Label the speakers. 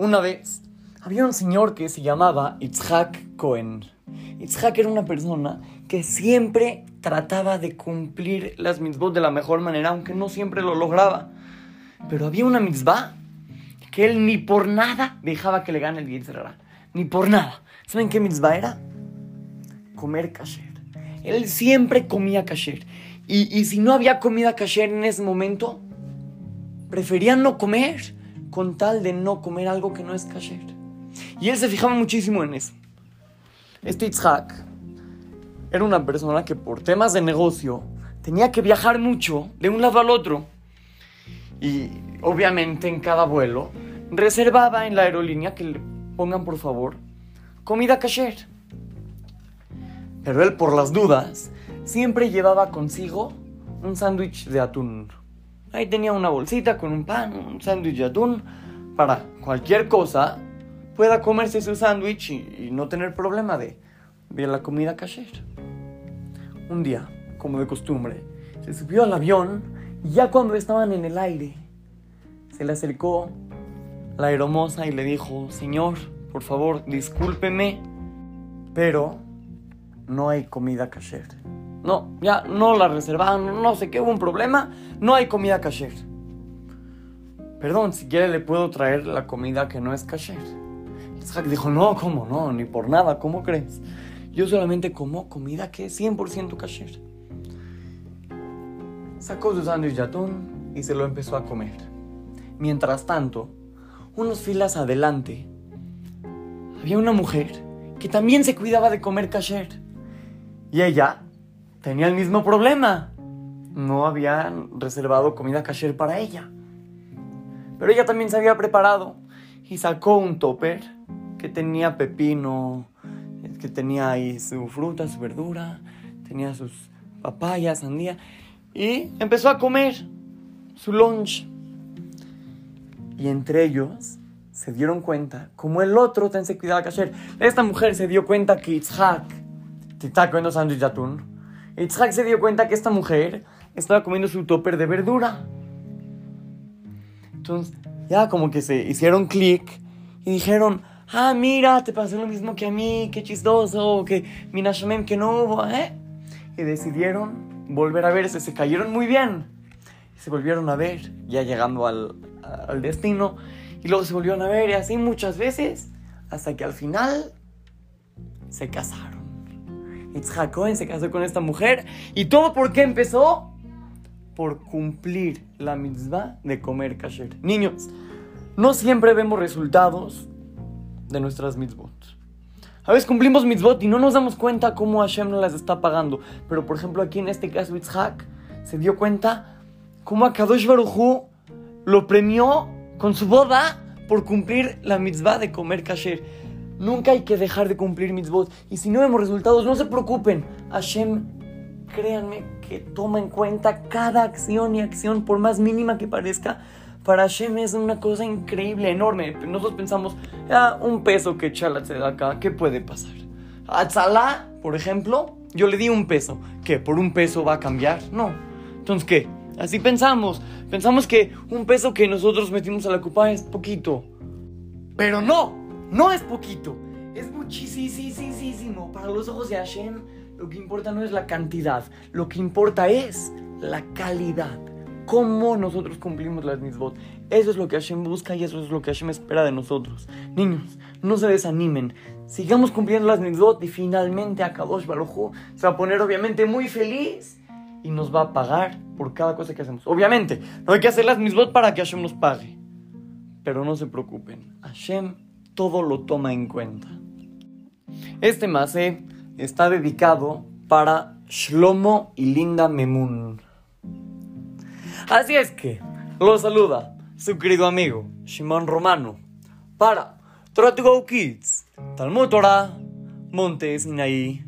Speaker 1: Una vez había un señor que se llamaba Itzhak Cohen. Itzhak era una persona que siempre trataba de cumplir las mitzvot de la mejor manera, aunque no siempre lo lograba. Pero había una mitzvah que él ni por nada dejaba que le gane el Yetzirah. Ni por nada. ¿Saben qué mitzvah era? Comer kasher. Él siempre comía kasher. Y, y si no había comida kasher en ese momento, prefería no comer con tal de no comer algo que no es kasher. Y él se fijaba muchísimo en eso. Este Itzhak era una persona que por temas de negocio tenía que viajar mucho de un lado al otro. Y obviamente en cada vuelo reservaba en la aerolínea que le pongan por favor comida kasher. Pero él por las dudas siempre llevaba consigo un sándwich de atún. Ahí tenía una bolsita con un pan, un sándwich de atún, para cualquier cosa pueda comerse su sándwich y, no tener problema de, de la comida kasher. Un día, como de costumbre, se subió al avión y ya cuando estaban en el aire, se le acercó la aeromoza y le dijo, Señor, por favor, discúlpeme, pero no hay comida kasher. No, ya no la reservaron, no sé qué, hubo un problema, no hay comida kasher. Perdón, si quiere le puedo traer la comida que no es kasher. Isaac dijo, no, ¿cómo no? Ni por nada, ¿cómo crees? Yo solamente como comida que es 100% kasher. Sacó su sándwich de atún y se lo empezó a comer. Mientras tanto, unos filas adelante, había una mujer que también se cuidaba de comer kasher. Y ella tenía el mismo problema. No habían reservado comida kasher para ella. Pero ella también se había preparado y sacó un topper que tenía pepino, que tenía ahí su fruta, su verdura, tenía sus papayas, sandía, y empezó a comer su lunch. Y entre ellos se dieron cuenta, como el otro también se cuidaba kasher, esta mujer se dio cuenta que Itzhak estaba comiendo sándwich de atún. Itzhak se dio cuenta que esta mujer estaba comiendo su topper de verdura. Entonces, ya como que se hicieron clic y dijeron, ah, mira, te pasó lo mismo que a mí, qué chistoso, que Minashamem que no hubo, ¿eh? Y decidieron volver a verse, se cayeron muy bien. Se volvieron a ver, ya llegando al destino, y luego se volvieron a ver, y así muchas veces, hasta que al final se casaron. Itzhak Cohen se casó con esta mujer, y todo por qué empezó? Por cumplir la mitzvah de comer kasher. Niños, no siempre vemos resultados de nuestras mitzvot. A veces cumplimos mitzvot y no nos damos cuenta cómo Hashem nos las está pagando. Pero por ejemplo aquí en este caso Itzhak se dio cuenta cómo Akadosh Baruj lo premió con su boda por cumplir la mitzvah de comer kasher. Nunca hay que dejar de cumplir mitzvot. Y si no vemos resultados, no se preocupen. Hashem, créanme que toma en cuenta cada acción y acción, por más mínima que parezca, para Hashem es una cosa increíble, enorme. Nosotros pensamos, ah, un peso que Chalat se da acá, ¿qué puede pasar? A Tzalá, por ejemplo, yo le di un peso. ¿Qué? ¿Por un peso va a cambiar? No. Entonces, ¿qué? Así pensamos. Pensamos que un peso que nosotros metimos a la copa es poquito. Pero no, no es poquito. Es muchísimo. Para los ojos de Hashem, lo que importa no es la cantidad. Lo que importa es la calidad cómo nosotros cumplimos las mitzvot. Eso es lo que Hashem busca y eso es lo que Hashem espera de nosotros. Niños, no se desanimen. Sigamos cumpliendo las mitzvot y finalmente Akadosh Baruj se va a poner obviamente muy feliz y nos va a pagar por cada cosa que hacemos. Obviamente, no hay que hacer las mitzvot para que Hashem nos pague. Pero no se preocupen, Hashem todo lo toma en cuenta. Este mase está dedicado para Shlomo y Linda Memun. Así es que, lo saluda su querido amigo Shimon Romano para Try to Go Kids, Talmud Torah, Monte Sinaí.